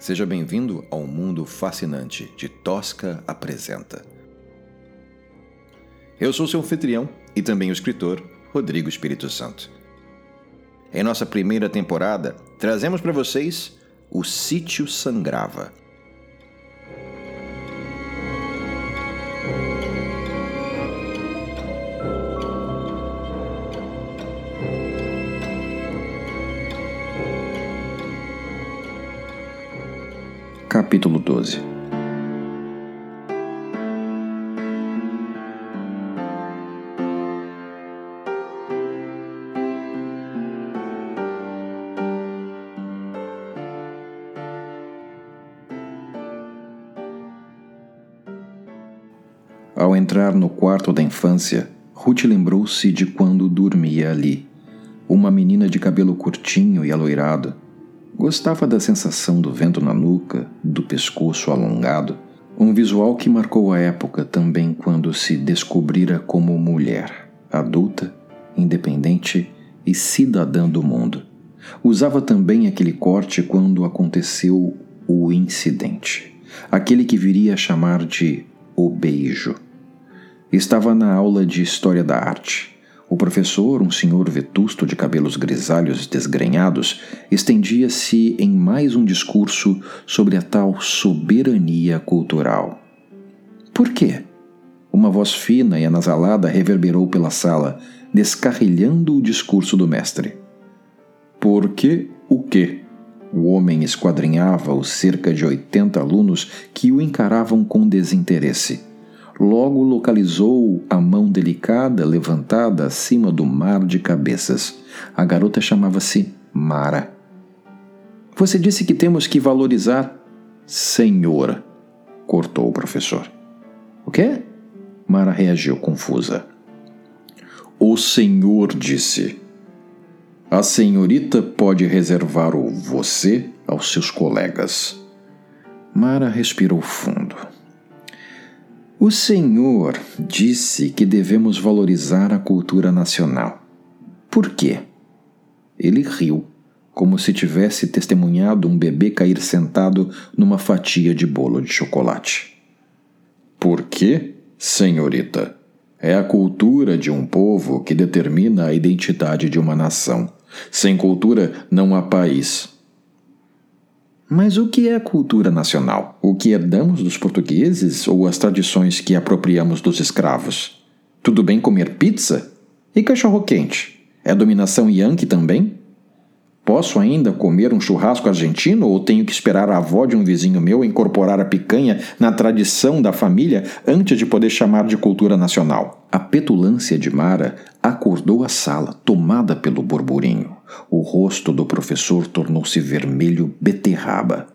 Seja bem-vindo ao mundo fascinante de Tosca Apresenta. Eu sou seu anfitrião e também o escritor Rodrigo Espírito Santo. Em nossa primeira temporada, trazemos para vocês O Sítio Sangrava. Capítulo 12 Ao entrar no quarto da infância, Ruth lembrou-se de quando dormia ali. Uma menina de cabelo curtinho e aloirado, Gostava da sensação do vento na nuca, do pescoço alongado, um visual que marcou a época também quando se descobrira como mulher, adulta, independente e cidadã do mundo. Usava também aquele corte quando aconteceu o incidente, aquele que viria a chamar de o beijo. Estava na aula de História da Arte o professor, um senhor vetusto de cabelos grisalhos desgrenhados, estendia-se em mais um discurso sobre a tal soberania cultural. Por quê? Uma voz fina e anasalada reverberou pela sala, descarrilhando o discurso do mestre. Por que o quê? O homem esquadrinhava os cerca de oitenta alunos que o encaravam com desinteresse logo localizou a mão delicada levantada acima do mar de cabeças. A garota chamava-se Mara. Você disse que temos que valorizar. Senhora, cortou o professor. O quê? Mara reagiu confusa. O senhor disse. A senhorita pode reservar o você aos seus colegas. Mara respirou fundo. O Senhor disse que devemos valorizar a cultura nacional. Por quê? Ele riu, como se tivesse testemunhado um bebê cair sentado numa fatia de bolo de chocolate. Por quê, senhorita? É a cultura de um povo que determina a identidade de uma nação. Sem cultura não há país. Mas o que é a cultura nacional? O que herdamos dos portugueses ou as tradições que apropriamos dos escravos? Tudo bem comer pizza? E cachorro-quente? É dominação yankee também? Posso ainda comer um churrasco argentino ou tenho que esperar a avó de um vizinho meu incorporar a picanha na tradição da família antes de poder chamar de cultura nacional? A petulância de Mara acordou a sala, tomada pelo burburinho. O rosto do professor tornou-se vermelho beterraba.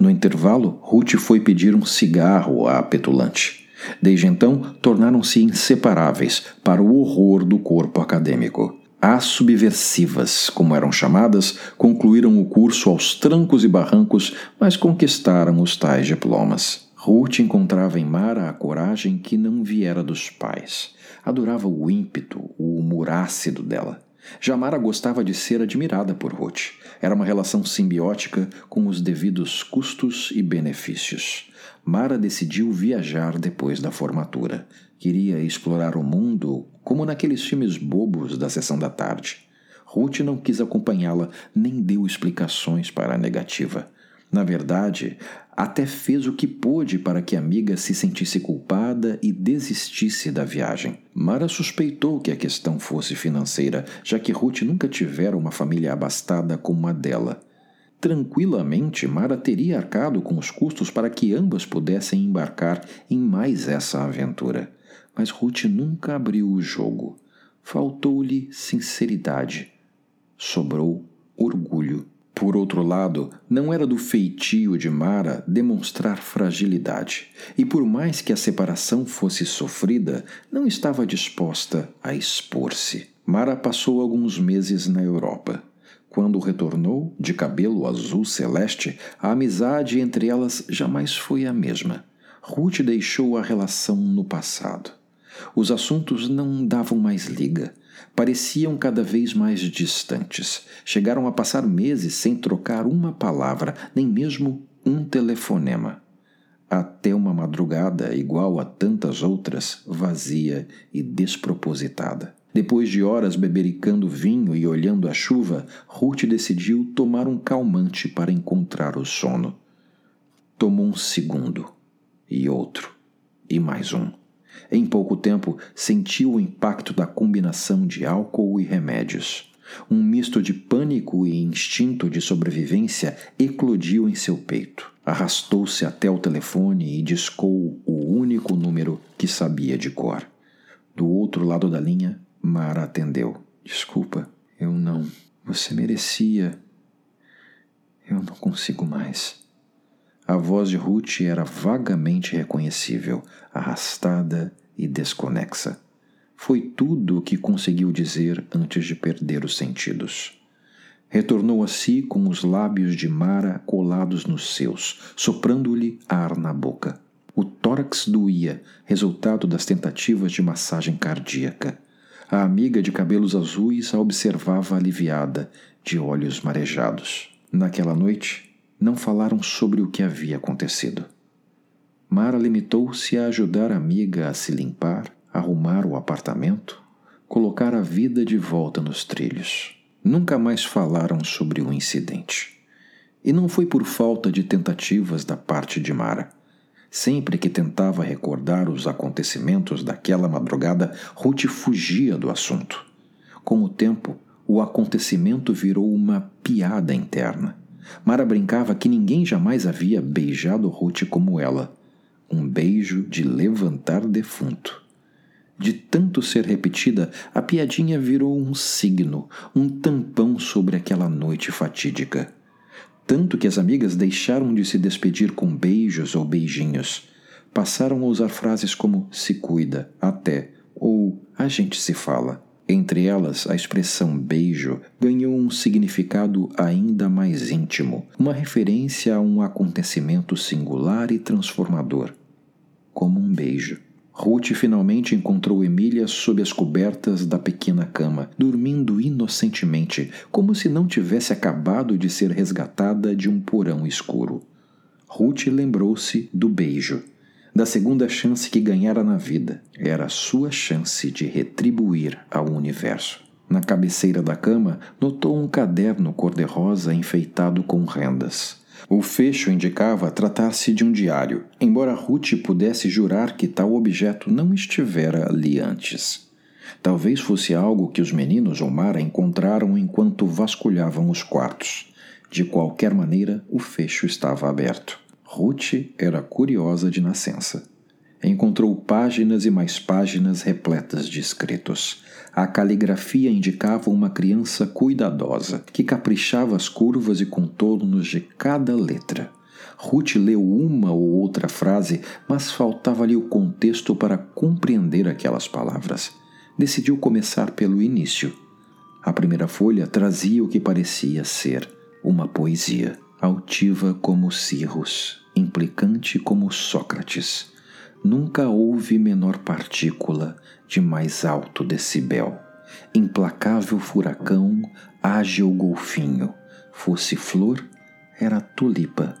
No intervalo, Ruth foi pedir um cigarro à petulante. Desde então, tornaram-se inseparáveis para o horror do corpo acadêmico. As subversivas, como eram chamadas, concluíram o curso aos trancos e barrancos, mas conquistaram os tais diplomas. Ruth encontrava em Mara a coragem que não viera dos pais. Adorava o ímpeto, o humor ácido dela. Jamara gostava de ser admirada por Ruth. Era uma relação simbiótica com os devidos custos e benefícios. Mara decidiu viajar depois da formatura. Queria explorar o mundo como naqueles filmes bobos da sessão da tarde. Ruth não quis acompanhá-la, nem deu explicações para a negativa. Na verdade, até fez o que pôde para que a amiga se sentisse culpada e desistisse da viagem. Mara suspeitou que a questão fosse financeira, já que Ruth nunca tivera uma família abastada como a dela. Tranquilamente, Mara teria arcado com os custos para que ambas pudessem embarcar em mais essa aventura. Mas Ruth nunca abriu o jogo. Faltou-lhe sinceridade. Sobrou orgulho. Por outro lado, não era do feitio de Mara demonstrar fragilidade, e por mais que a separação fosse sofrida, não estava disposta a expor-se. Mara passou alguns meses na Europa. Quando retornou, de cabelo azul celeste, a amizade entre elas jamais foi a mesma. Ruth deixou a relação no passado. Os assuntos não davam mais liga. Pareciam cada vez mais distantes. Chegaram a passar meses sem trocar uma palavra, nem mesmo um telefonema. Até uma madrugada igual a tantas outras, vazia e despropositada. Depois de horas bebericando vinho e olhando a chuva, Ruth decidiu tomar um calmante para encontrar o sono. Tomou um segundo, e outro, e mais um. Em pouco tempo, sentiu o impacto da combinação de álcool e remédios. Um misto de pânico e instinto de sobrevivência eclodiu em seu peito. Arrastou-se até o telefone e discou o único número que sabia de cor. Do outro lado da linha, Mara atendeu. Desculpa, eu não. Você merecia. Eu não consigo mais. A voz de Ruth era vagamente reconhecível, arrastada e desconexa. Foi tudo o que conseguiu dizer antes de perder os sentidos. Retornou a si com os lábios de Mara colados nos seus, soprando-lhe ar na boca. O tórax doía, resultado das tentativas de massagem cardíaca. A amiga de cabelos azuis a observava aliviada, de olhos marejados. Naquela noite, não falaram sobre o que havia acontecido. Mara limitou-se a ajudar a amiga a se limpar, arrumar o apartamento, colocar a vida de volta nos trilhos. Nunca mais falaram sobre o incidente. E não foi por falta de tentativas da parte de Mara. Sempre que tentava recordar os acontecimentos daquela madrugada, Ruth fugia do assunto. Com o tempo, o acontecimento virou uma piada interna. Mara brincava que ninguém jamais havia beijado Ruth como ela. Um beijo de levantar defunto. De tanto ser repetida, a piadinha virou um signo, um tampão sobre aquela noite fatídica tanto que as amigas deixaram de se despedir com beijos ou beijinhos. Passaram a usar frases como se cuida, até, ou a gente se fala. Entre elas, a expressão beijo ganhou um significado ainda mais íntimo, uma referência a um acontecimento singular e transformador, como um beijo. Ruth finalmente encontrou Emília sob as cobertas da pequena cama, dormindo inocentemente, como se não tivesse acabado de ser resgatada de um porão escuro. Ruth lembrou-se do beijo, da segunda chance que ganhara na vida. Era sua chance de retribuir ao universo. Na cabeceira da cama, notou um caderno cor-de-rosa enfeitado com rendas. O fecho indicava tratar-se de um diário, embora Ruth pudesse jurar que tal objeto não estivera ali antes. Talvez fosse algo que os meninos ou Mara encontraram enquanto vasculhavam os quartos. De qualquer maneira, o fecho estava aberto. Ruth era curiosa de nascença. Encontrou páginas e mais páginas repletas de escritos. A caligrafia indicava uma criança cuidadosa, que caprichava as curvas e contornos de cada letra. Ruth leu uma ou outra frase, mas faltava-lhe o contexto para compreender aquelas palavras. Decidiu começar pelo início. A primeira folha trazia o que parecia ser uma poesia, altiva como Cirrus, implicante como Sócrates nunca houve menor partícula de mais alto decibel. Implacável furacão, ágil golfinho, fosse flor, era tulipa.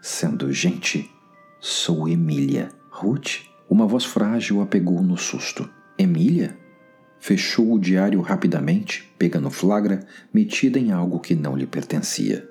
Sendo gente, sou Emília. Ruth, uma voz frágil a pegou no susto. Emília? Fechou o diário rapidamente, pegando flagra, metida em algo que não lhe pertencia.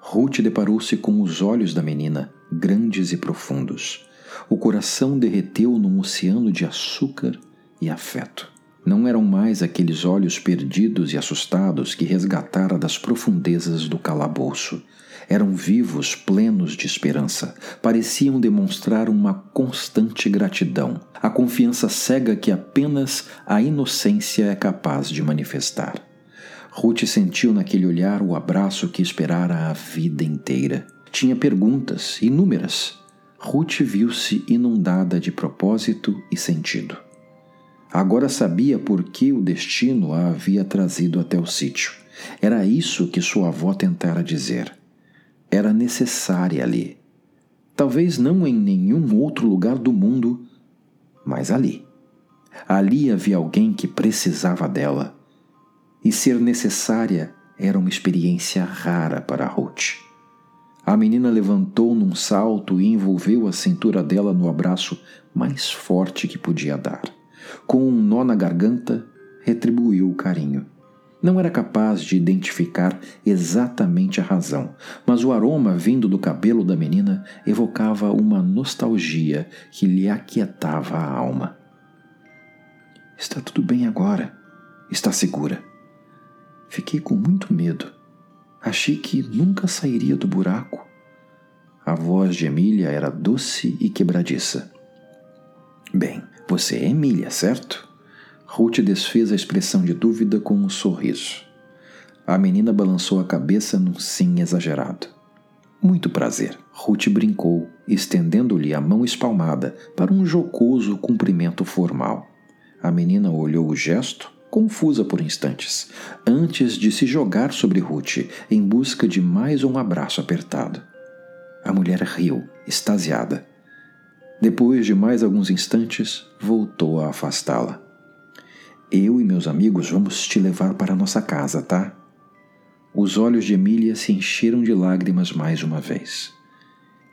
Ruth deparou-se com os olhos da menina, grandes e profundos. O coração derreteu num oceano de açúcar e afeto. Não eram mais aqueles olhos perdidos e assustados que resgatara das profundezas do calabouço. Eram vivos, plenos de esperança. Pareciam demonstrar uma constante gratidão, a confiança cega que apenas a inocência é capaz de manifestar. Ruth sentiu naquele olhar o abraço que esperara a vida inteira. Tinha perguntas, inúmeras, Ruth viu-se inundada de propósito e sentido. Agora sabia por que o destino a havia trazido até o sítio. Era isso que sua avó tentara dizer. Era necessária ali. Talvez não em nenhum outro lugar do mundo, mas ali. Ali havia alguém que precisava dela. E ser necessária era uma experiência rara para Ruth. A menina levantou num salto e envolveu a cintura dela no abraço mais forte que podia dar. Com um nó na garganta, retribuiu o carinho. Não era capaz de identificar exatamente a razão, mas o aroma vindo do cabelo da menina evocava uma nostalgia que lhe aquietava a alma. Está tudo bem agora. Está segura. Fiquei com muito medo. Achei que nunca sairia do buraco. A voz de Emília era doce e quebradiça. Bem, você é Emília, certo? Ruth desfez a expressão de dúvida com um sorriso. A menina balançou a cabeça num sim exagerado. Muito prazer. Ruth brincou, estendendo-lhe a mão espalmada para um jocoso cumprimento formal. A menina olhou o gesto, confusa por instantes, antes de se jogar sobre Ruth em busca de mais um abraço apertado. A mulher riu, extasiada. Depois de mais alguns instantes, voltou a afastá-la. Eu e meus amigos vamos te levar para nossa casa, tá? Os olhos de Emília se encheram de lágrimas mais uma vez.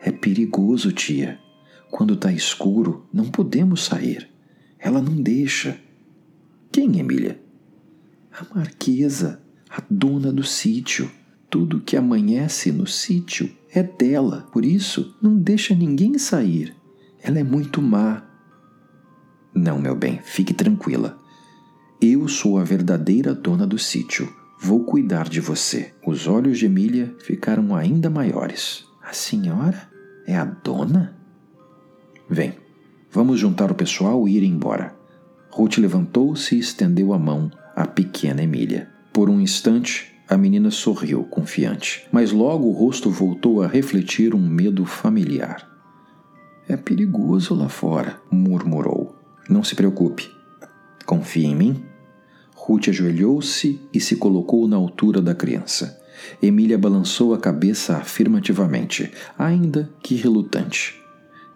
É perigoso, tia. Quando tá escuro, não podemos sair. Ela não deixa. Quem, Emília? A marquesa, a dona do sítio. Tudo que amanhece no sítio é dela, por isso não deixa ninguém sair. Ela é muito má. Não, meu bem, fique tranquila. Eu sou a verdadeira dona do sítio. Vou cuidar de você. Os olhos de Emília ficaram ainda maiores. A senhora é a dona? Vem, vamos juntar o pessoal e ir embora. Ruth levantou-se e estendeu a mão à pequena Emília. Por um instante, a menina sorriu, confiante, mas logo o rosto voltou a refletir um medo familiar. É perigoso lá fora, murmurou. Não se preocupe, Confia em mim? Ruth ajoelhou-se e se colocou na altura da criança. Emília balançou a cabeça afirmativamente, ainda que relutante.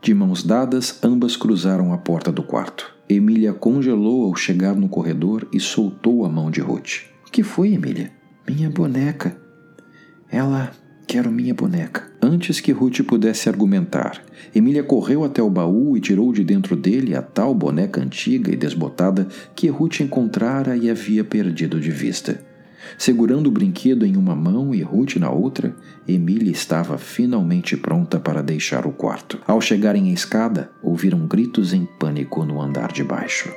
De mãos dadas, ambas cruzaram a porta do quarto. Emília congelou ao chegar no corredor e soltou a mão de Ruth. O que foi, Emília? Minha boneca. Ela Quero minha boneca. Antes que Ruth pudesse argumentar, Emília correu até o baú e tirou de dentro dele a tal boneca antiga e desbotada que Ruth encontrara e havia perdido de vista. Segurando o brinquedo em uma mão e Ruth na outra, Emília estava finalmente pronta para deixar o quarto. Ao chegarem à escada, ouviram gritos em pânico no andar de baixo.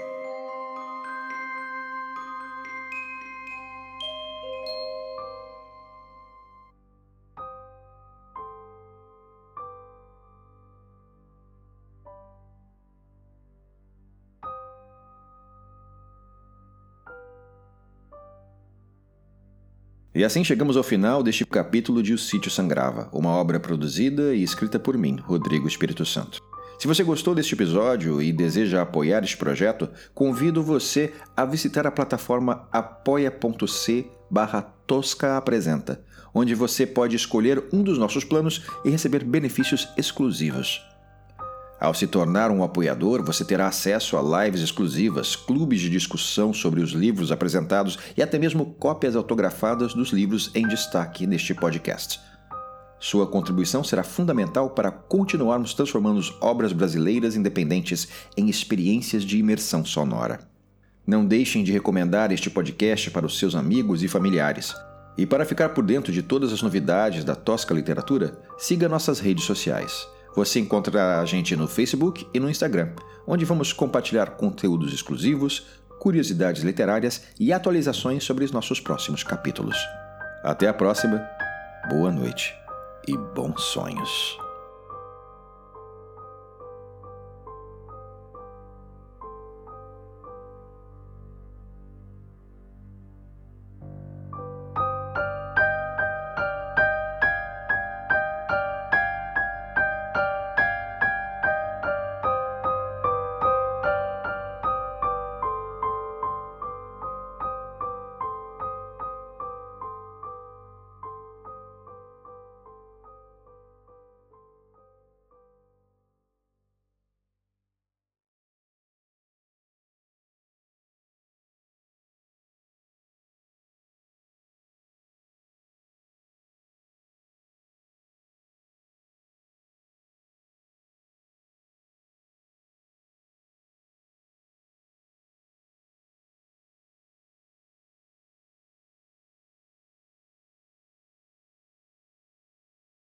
E assim chegamos ao final deste capítulo de O Sítio Sangrava, uma obra produzida e escrita por mim, Rodrigo Espírito Santo. Se você gostou deste episódio e deseja apoiar este projeto, convido você a visitar a plataforma apoia.c barra Tosca Apresenta, onde você pode escolher um dos nossos planos e receber benefícios exclusivos. Ao se tornar um apoiador, você terá acesso a lives exclusivas, clubes de discussão sobre os livros apresentados e até mesmo cópias autografadas dos livros em destaque neste podcast. Sua contribuição será fundamental para continuarmos transformando obras brasileiras independentes em experiências de imersão sonora. Não deixem de recomendar este podcast para os seus amigos e familiares. E para ficar por dentro de todas as novidades da Tosca Literatura, siga nossas redes sociais. Você encontra a gente no Facebook e no Instagram, onde vamos compartilhar conteúdos exclusivos, curiosidades literárias e atualizações sobre os nossos próximos capítulos. Até a próxima, boa noite e bons sonhos.